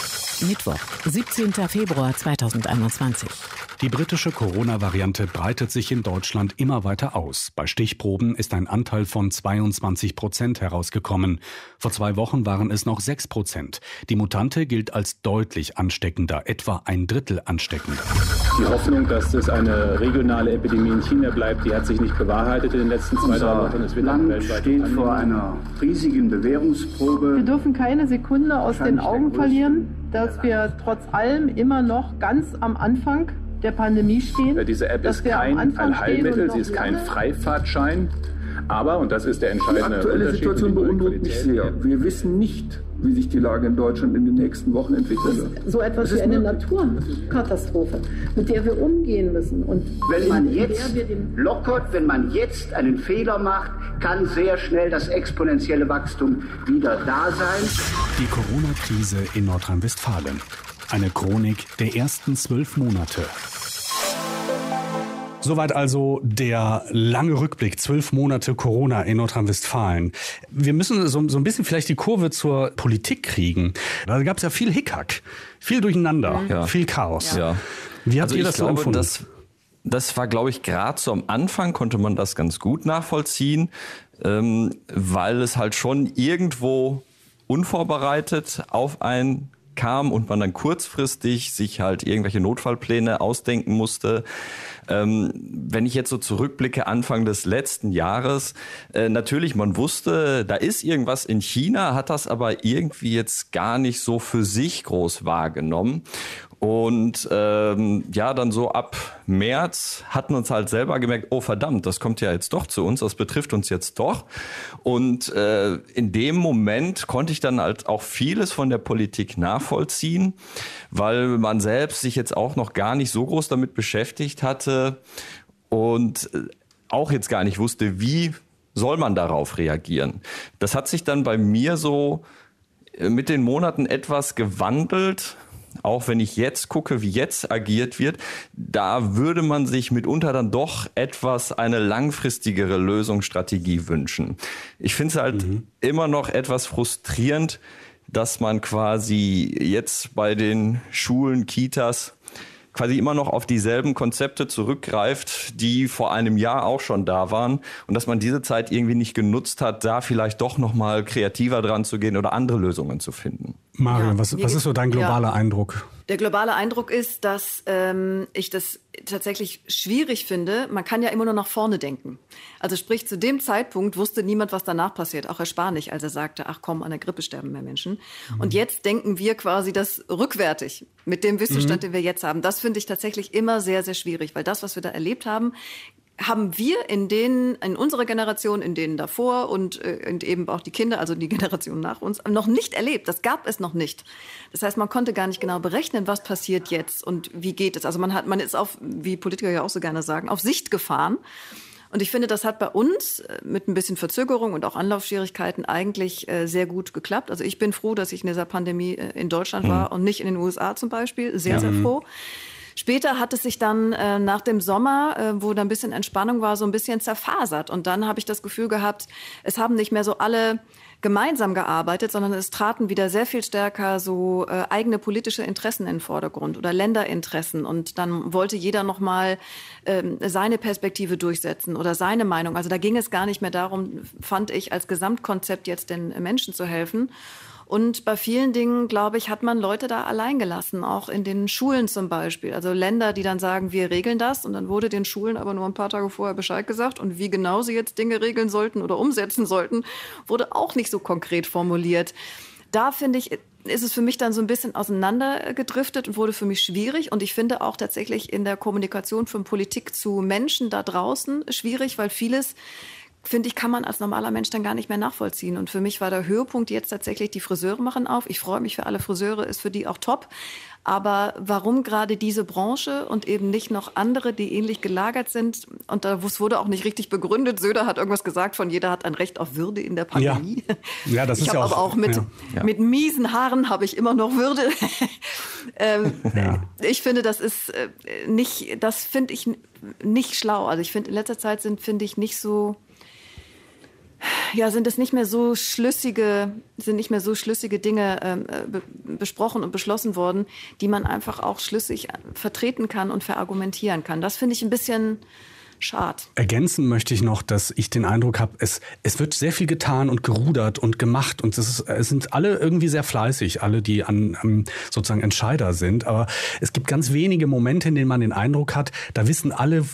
Mittwoch, 17. Februar 2021.
Die britische Corona-Variante breitet sich in Deutschland immer weiter aus. Bei Stichproben ist ein Anteil von 22 Prozent herausgekommen. Vor zwei Wochen waren es noch 6 Prozent. Die Mutante gilt als deutlich ansteckender, etwa ein Drittel ansteckender.
Die Hoffnung, dass es eine regionale Epidemie in China bleibt, die hat sich nicht bewahrheitet in den letzten zwei, drei Wochen.
Es wird Land steht vor einer riesigen Bewährungsprobe.
Wir dürfen keine Sekunde aus den Augen verlieren, dass wir trotz allem immer noch ganz am Anfang der Pandemie stehen.
Diese App ist kein Allheilmittel, sie ist kein Freifahrtschein. Aber, und das ist der entscheidende
Die aktuelle Situation beunruhigt mich sehr. Wir wissen nicht, wie sich die Lage in Deutschland in den nächsten Wochen entwickeln wird.
So etwas wie eine Naturkatastrophe, mit der wir umgehen müssen. Und
wenn man jetzt lockert, wenn man jetzt einen Fehler macht, kann sehr schnell das exponentielle Wachstum wieder da sein.
Die Corona-Krise in Nordrhein-Westfalen. Eine Chronik der ersten zwölf Monate. Soweit also der lange Rückblick, zwölf Monate Corona in Nordrhein-Westfalen. Wir müssen so, so, ein bisschen vielleicht die Kurve zur Politik kriegen. Da gab es ja viel Hickhack, viel Durcheinander, ja. viel Chaos.
Ja.
Wie habt
also
ihr das so empfunden?
Das, das war, glaube ich, gerade so am Anfang konnte man das ganz gut nachvollziehen, ähm, weil es halt schon irgendwo unvorbereitet auf ein kam und man dann kurzfristig sich halt irgendwelche Notfallpläne ausdenken musste. Ähm, wenn ich jetzt so zurückblicke, Anfang des letzten Jahres, äh, natürlich, man wusste, da ist irgendwas in China, hat das aber irgendwie jetzt gar nicht so für sich groß wahrgenommen. Und ähm, ja, dann so ab März hatten uns halt selber gemerkt, oh verdammt, das kommt ja jetzt doch zu uns, das betrifft uns jetzt doch. Und äh, in dem Moment konnte ich dann halt auch vieles von der Politik nachvollziehen, weil man selbst sich jetzt auch noch gar nicht so groß damit beschäftigt hatte und auch jetzt gar nicht wusste, wie soll man darauf reagieren? Das hat sich dann bei mir so äh, mit den Monaten etwas gewandelt. Auch wenn ich jetzt gucke, wie jetzt agiert wird, da würde man sich mitunter dann doch etwas eine langfristigere Lösungsstrategie wünschen. Ich finde es halt mhm. immer noch etwas frustrierend, dass man quasi jetzt bei den Schulen, Kitas quasi immer noch auf dieselben Konzepte zurückgreift, die vor einem Jahr auch schon da waren und dass man diese Zeit irgendwie nicht genutzt hat, da vielleicht doch noch mal kreativer dran zu gehen oder andere Lösungen zu finden.
Mario, ja, was, was ist so dein globaler ja. Eindruck?
Der globale Eindruck ist, dass ähm, ich das tatsächlich schwierig finde. Man kann ja immer nur nach vorne denken. Also sprich, zu dem Zeitpunkt wusste niemand, was danach passiert. Auch Herr Spahn nicht, als er sagte, ach komm, an der Grippe sterben mehr Menschen. Mhm. Und jetzt denken wir quasi das rückwärtig mit dem Wissensstand, mhm. den wir jetzt haben. Das finde ich tatsächlich immer sehr, sehr schwierig, weil das, was wir da erlebt haben, haben wir in denen, in unserer Generation, in denen davor und, äh, und eben auch die Kinder, also die Generation nach uns, noch nicht erlebt. Das gab es noch nicht. Das heißt, man konnte gar nicht genau berechnen, was passiert jetzt und wie geht es. Also man hat, man ist auf, wie Politiker ja auch so gerne sagen, auf Sicht gefahren. Und ich finde, das hat bei uns äh, mit ein bisschen Verzögerung und auch Anlaufschwierigkeiten eigentlich äh, sehr gut geklappt. Also ich bin froh, dass ich in dieser Pandemie äh, in Deutschland mhm. war und nicht in den USA zum Beispiel. Sehr, ja. sehr froh. Später hat es sich dann äh, nach dem Sommer, äh, wo da ein bisschen Entspannung war, so ein bisschen zerfasert. Und dann habe ich das Gefühl gehabt, es haben nicht mehr so alle gemeinsam gearbeitet, sondern es traten wieder sehr viel stärker so äh, eigene politische Interessen in den Vordergrund oder Länderinteressen und dann wollte jeder noch mal ähm, seine Perspektive durchsetzen oder seine Meinung. Also da ging es gar nicht mehr darum, fand ich als Gesamtkonzept jetzt den Menschen zu helfen. Und bei vielen Dingen, glaube ich, hat man Leute da allein gelassen, auch in den Schulen zum Beispiel. Also Länder, die dann sagen, wir regeln das und dann wurde den Schulen aber nur ein paar Tage vorher Bescheid gesagt und wie genau sie jetzt Dinge regeln sollten oder umsetzen sollten, wurde auch nicht so konkret formuliert. Da finde ich, ist es für mich dann so ein bisschen auseinandergedriftet und wurde für mich schwierig. Und ich finde auch tatsächlich in der Kommunikation von Politik zu Menschen da draußen schwierig, weil vieles finde ich, kann man als normaler Mensch dann gar nicht mehr nachvollziehen. Und für mich war der Höhepunkt jetzt tatsächlich, die Friseure machen auf. Ich freue mich für alle Friseure, ist für die auch top. Aber warum gerade diese Branche und eben nicht noch andere, die ähnlich gelagert sind? Und da wurde auch nicht richtig begründet. Söder hat irgendwas gesagt von jeder hat ein Recht auf Würde in der Pandemie.
Ja, ja das
ich
ist ja auch.
Aber auch mit, ja. mit miesen Haaren habe ich immer noch Würde. ähm, ja. Ich finde, das ist äh, nicht, das finde ich nicht schlau. Also ich finde, in letzter Zeit sind, finde ich, nicht so ja, sind es nicht mehr so schlüssige, sind nicht mehr so schlüssige Dinge ähm, äh, be besprochen und beschlossen worden, die man einfach auch schlüssig vertreten kann und verargumentieren kann. Das finde ich ein bisschen schad.
Ergänzen möchte ich noch, dass ich den Eindruck habe, es, es wird sehr viel getan und gerudert und gemacht und es, ist, es sind alle irgendwie sehr fleißig, alle, die an, an sozusagen Entscheider sind. Aber es gibt ganz wenige Momente, in denen man den Eindruck hat, da wissen alle,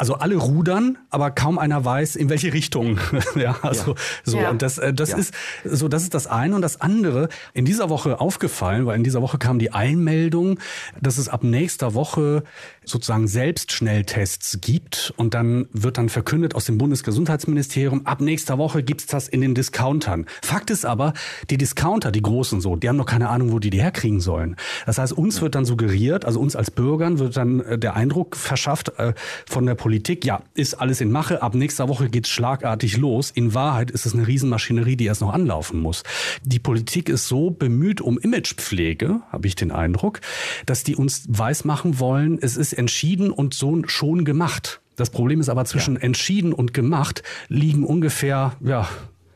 also alle rudern, aber kaum einer weiß, in welche Richtung. ja, also ja. so. Ja. Und das, äh, das ja. ist so, das ist das eine. Und das andere, in dieser Woche aufgefallen, weil in dieser Woche kam die Einmeldung, dass es ab nächster Woche sozusagen Selbstschnelltests gibt. Und dann wird dann verkündet aus dem Bundesgesundheitsministerium, ab nächster Woche gibt's das in den Discountern. Fakt ist aber, die Discounter, die großen so, die haben noch keine Ahnung, wo die die herkriegen sollen. Das heißt, uns wird dann suggeriert, also uns als Bürgern wird dann äh, der Eindruck verschafft äh, von der Politik, Politik, ja, ist alles in Mache, ab nächster Woche geht's schlagartig los. In Wahrheit ist es eine Riesenmaschinerie, die erst noch anlaufen muss. Die Politik ist so bemüht um Imagepflege, habe ich den Eindruck, dass die uns weismachen wollen, es ist entschieden und so schon gemacht. Das Problem ist aber zwischen ja. entschieden und gemacht liegen ungefähr, ja,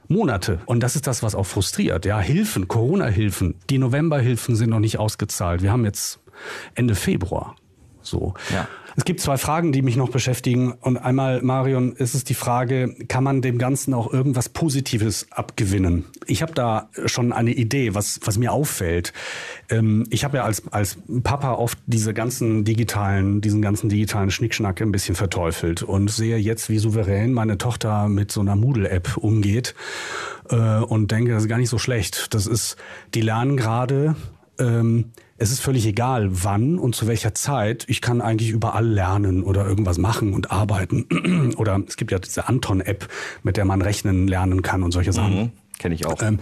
Monate. Und das ist das, was auch frustriert. Ja, Hilfen, Corona-Hilfen, die November-Hilfen sind noch nicht ausgezahlt. Wir haben jetzt Ende Februar. So. Ja. Es gibt zwei Fragen, die mich noch beschäftigen. Und einmal, Marion, ist es die Frage, kann man dem Ganzen auch irgendwas Positives abgewinnen? Ich habe da schon eine Idee, was, was mir auffällt. Ähm, ich habe ja als, als Papa oft diese ganzen digitalen, diesen ganzen digitalen Schnickschnack ein bisschen verteufelt und sehe jetzt, wie souverän meine Tochter mit so einer Moodle-App umgeht äh, und denke, das ist gar nicht so schlecht. Das ist, die lernen gerade ähm, es ist völlig egal, wann und zu welcher Zeit. Ich kann eigentlich überall lernen oder irgendwas machen und arbeiten. oder es gibt ja diese Anton-App, mit der man rechnen lernen kann und solche Sachen. Mhm.
Kenne ich auch.
Ähm,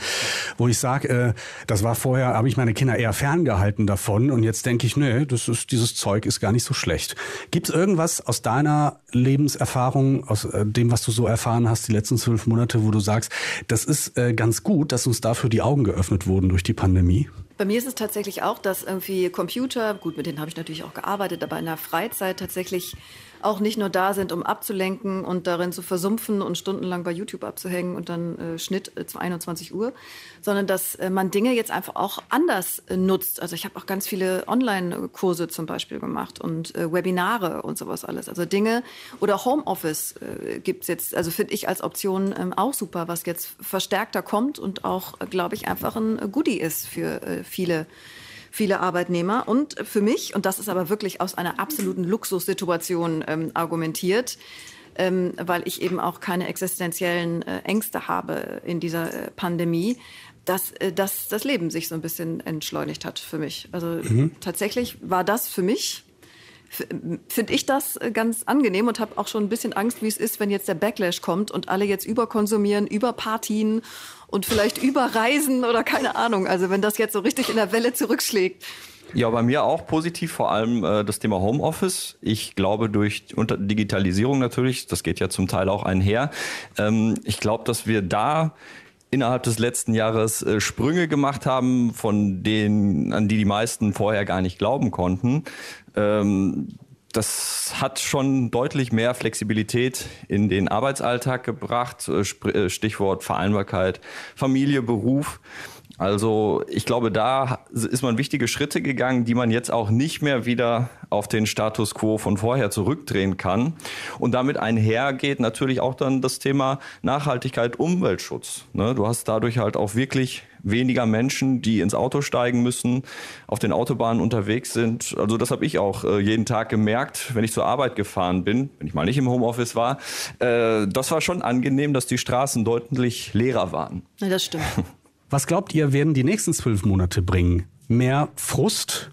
wo ich sage, äh, das war vorher, habe ich meine Kinder eher ferngehalten davon und jetzt denke ich, nee, das ist, dieses Zeug ist gar nicht so schlecht. Gibt es irgendwas aus deiner Lebenserfahrung, aus äh, dem, was du so erfahren hast, die letzten zwölf Monate, wo du sagst, das ist äh, ganz gut, dass uns dafür die Augen geöffnet wurden durch die Pandemie?
Bei mir ist es tatsächlich auch, dass irgendwie Computer, gut, mit denen habe ich natürlich auch gearbeitet, aber in der Freizeit tatsächlich auch nicht nur da sind, um abzulenken und darin zu versumpfen und stundenlang bei YouTube abzuhängen und dann äh, Schnitt äh, 21 Uhr, sondern dass äh, man Dinge jetzt einfach auch anders äh, nutzt. Also ich habe auch ganz viele Online-Kurse zum Beispiel gemacht und äh, Webinare und sowas alles. Also Dinge oder Homeoffice äh, gibt es jetzt, also finde ich als Option ähm, auch super, was jetzt verstärkter kommt und auch, äh, glaube ich, einfach ein Goodie ist für äh, viele viele Arbeitnehmer. Und für mich, und das ist aber wirklich aus einer absoluten Luxussituation ähm, argumentiert, ähm, weil ich eben auch keine existenziellen äh, Ängste habe in dieser äh, Pandemie, dass, äh, dass das Leben sich so ein bisschen entschleunigt hat für mich. Also mhm. tatsächlich war das für mich finde ich das äh, ganz angenehm und habe auch schon ein bisschen Angst, wie es ist, wenn jetzt der Backlash kommt und alle jetzt überkonsumieren, überpartien und vielleicht überreisen oder keine Ahnung. Also wenn das jetzt so richtig in der Welle zurückschlägt.
Ja, bei mir auch positiv, vor allem äh, das Thema Homeoffice. Ich glaube durch unter Digitalisierung natürlich, das geht ja zum Teil auch einher. Ähm, ich glaube, dass wir da innerhalb des letzten Jahres äh, Sprünge gemacht haben, von denen, an die die meisten vorher gar nicht glauben konnten. Ähm, das hat schon deutlich mehr Flexibilität in den Arbeitsalltag gebracht. Äh, äh, Stichwort Vereinbarkeit, Familie, Beruf. Also ich glaube, da ist man wichtige Schritte gegangen, die man jetzt auch nicht mehr wieder auf den Status quo von vorher zurückdrehen kann. Und damit einhergeht natürlich auch dann das Thema Nachhaltigkeit, Umweltschutz. Ne? Du hast dadurch halt auch wirklich weniger Menschen, die ins Auto steigen müssen, auf den Autobahnen unterwegs sind. Also das habe ich auch äh, jeden Tag gemerkt, wenn ich zur Arbeit gefahren bin, wenn ich mal nicht im Homeoffice war. Äh, das war schon angenehm, dass die Straßen deutlich leerer waren.
Ja, das stimmt.
Was glaubt ihr, werden die nächsten zwölf Monate bringen? Mehr Frust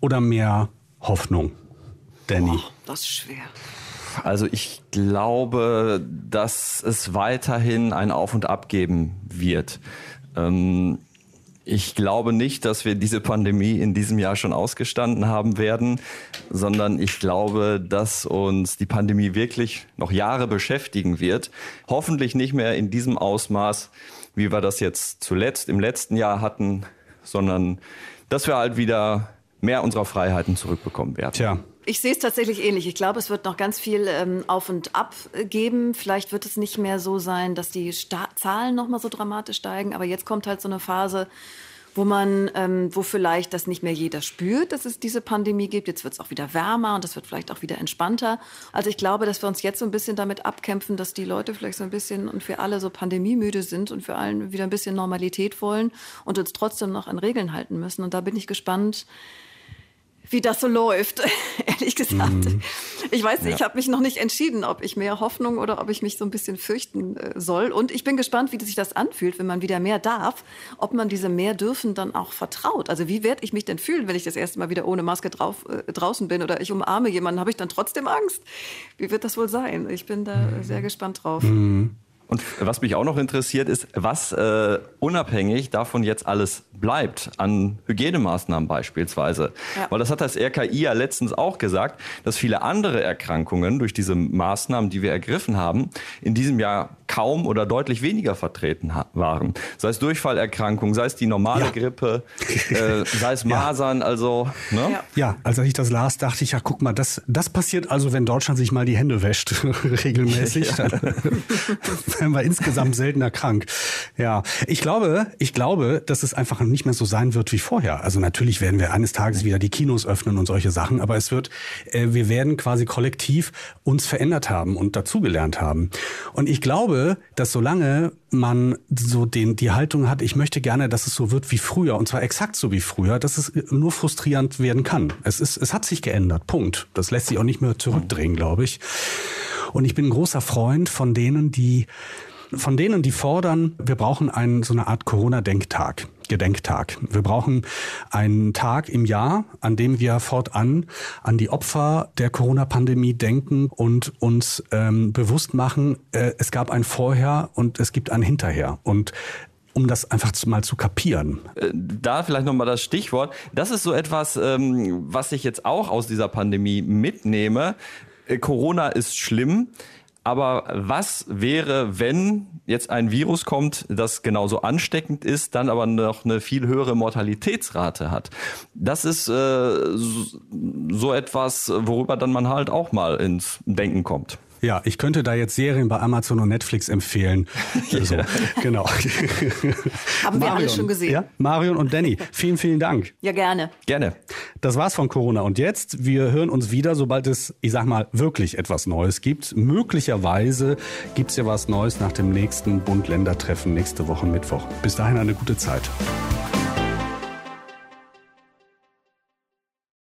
oder mehr Hoffnung? Danny. Oh,
das ist schwer.
Also ich glaube, dass es weiterhin ein Auf und Ab geben wird. Ähm, ich glaube nicht, dass wir diese Pandemie in diesem Jahr schon ausgestanden haben werden, sondern ich glaube, dass uns die Pandemie wirklich noch Jahre beschäftigen wird. Hoffentlich nicht mehr in diesem Ausmaß, wie wir das jetzt zuletzt im letzten Jahr hatten, sondern dass wir halt wieder mehr unserer Freiheiten zurückbekommen werden.
Tja. Ich sehe es tatsächlich ähnlich. Ich glaube, es wird noch ganz viel ähm, Auf und Ab geben. Vielleicht wird es nicht mehr so sein, dass die Sta Zahlen noch mal so dramatisch steigen. Aber jetzt kommt halt so eine Phase, wo man, ähm, wo vielleicht das nicht mehr jeder spürt, dass es diese Pandemie gibt. Jetzt wird es auch wieder wärmer und es wird vielleicht auch wieder entspannter. Also ich glaube, dass wir uns jetzt so ein bisschen damit abkämpfen, dass die Leute vielleicht so ein bisschen und für alle so pandemiemüde sind und für allen wieder ein bisschen Normalität wollen und uns trotzdem noch an Regeln halten müssen. Und da bin ich gespannt, wie das so läuft, ehrlich gesagt. Mhm. Ich weiß nicht, ja. ich habe mich noch nicht entschieden, ob ich mehr Hoffnung oder ob ich mich so ein bisschen fürchten äh, soll. Und ich bin gespannt, wie sich das anfühlt, wenn man wieder mehr darf, ob man diese mehr dürfen dann auch vertraut. Also wie werde ich mich denn fühlen, wenn ich das erste Mal wieder ohne Maske drauf, äh, draußen bin oder ich umarme jemanden, habe ich dann trotzdem Angst? Wie wird das wohl sein? Ich bin da mhm. sehr gespannt drauf.
Mhm. Und was mich auch noch interessiert ist, was äh, unabhängig davon jetzt alles bleibt an Hygienemaßnahmen beispielsweise. Ja. Weil das hat das RKI ja letztens auch gesagt, dass viele andere Erkrankungen durch diese Maßnahmen, die wir ergriffen haben, in diesem Jahr kaum oder deutlich weniger vertreten waren. Sei es Durchfallerkrankungen, sei es die normale ja. Grippe, äh, sei es Masern, ja. also.
Ne? Ja. ja, als ich das las, dachte ich, ja, guck mal, das, das passiert also, wenn Deutschland sich mal die Hände wäscht, regelmäßig. Wir insgesamt seltener krank. Ja, ich glaube, ich glaube, dass es einfach nicht mehr so sein wird wie vorher. Also natürlich werden wir eines Tages wieder die Kinos öffnen und solche Sachen, aber es wird, äh, wir werden quasi kollektiv uns verändert haben und dazugelernt haben. Und ich glaube, dass solange man so den, die Haltung hat, ich möchte gerne, dass es so wird wie früher, und zwar exakt so wie früher, dass es nur frustrierend werden kann. Es ist, es hat sich geändert. Punkt. Das lässt sich auch nicht mehr zurückdrehen, glaube ich. Und ich bin ein großer Freund von denen, die von denen, die fordern, wir brauchen einen, so eine Art Corona-Denktag. Gedenktag. Wir brauchen einen Tag im Jahr, an dem wir fortan an die Opfer der Corona-Pandemie denken und uns ähm, bewusst machen, äh, es gab ein Vorher und es gibt ein Hinterher. Und um das einfach mal zu kapieren?
Äh, da vielleicht nochmal das Stichwort. Das ist so etwas, ähm, was ich jetzt auch aus dieser Pandemie mitnehme. Äh, Corona ist schlimm. Aber was wäre, wenn jetzt ein Virus kommt, das genauso ansteckend ist, dann aber noch eine viel höhere Mortalitätsrate hat? Das ist äh, so etwas, worüber dann man halt auch mal ins Denken kommt.
Ja, ich könnte da jetzt Serien bei Amazon und Netflix empfehlen. ja. So, genau.
Haben wir alle schon gesehen. Ja,
Marion und Danny, vielen, vielen Dank.
Ja, gerne.
Gerne.
Das war's von Corona. Und jetzt, wir hören uns wieder, sobald es, ich sag mal, wirklich etwas Neues gibt. Möglicherweise gibt's ja was Neues nach dem nächsten Bund-Länder-Treffen nächste Woche Mittwoch. Bis dahin eine gute Zeit.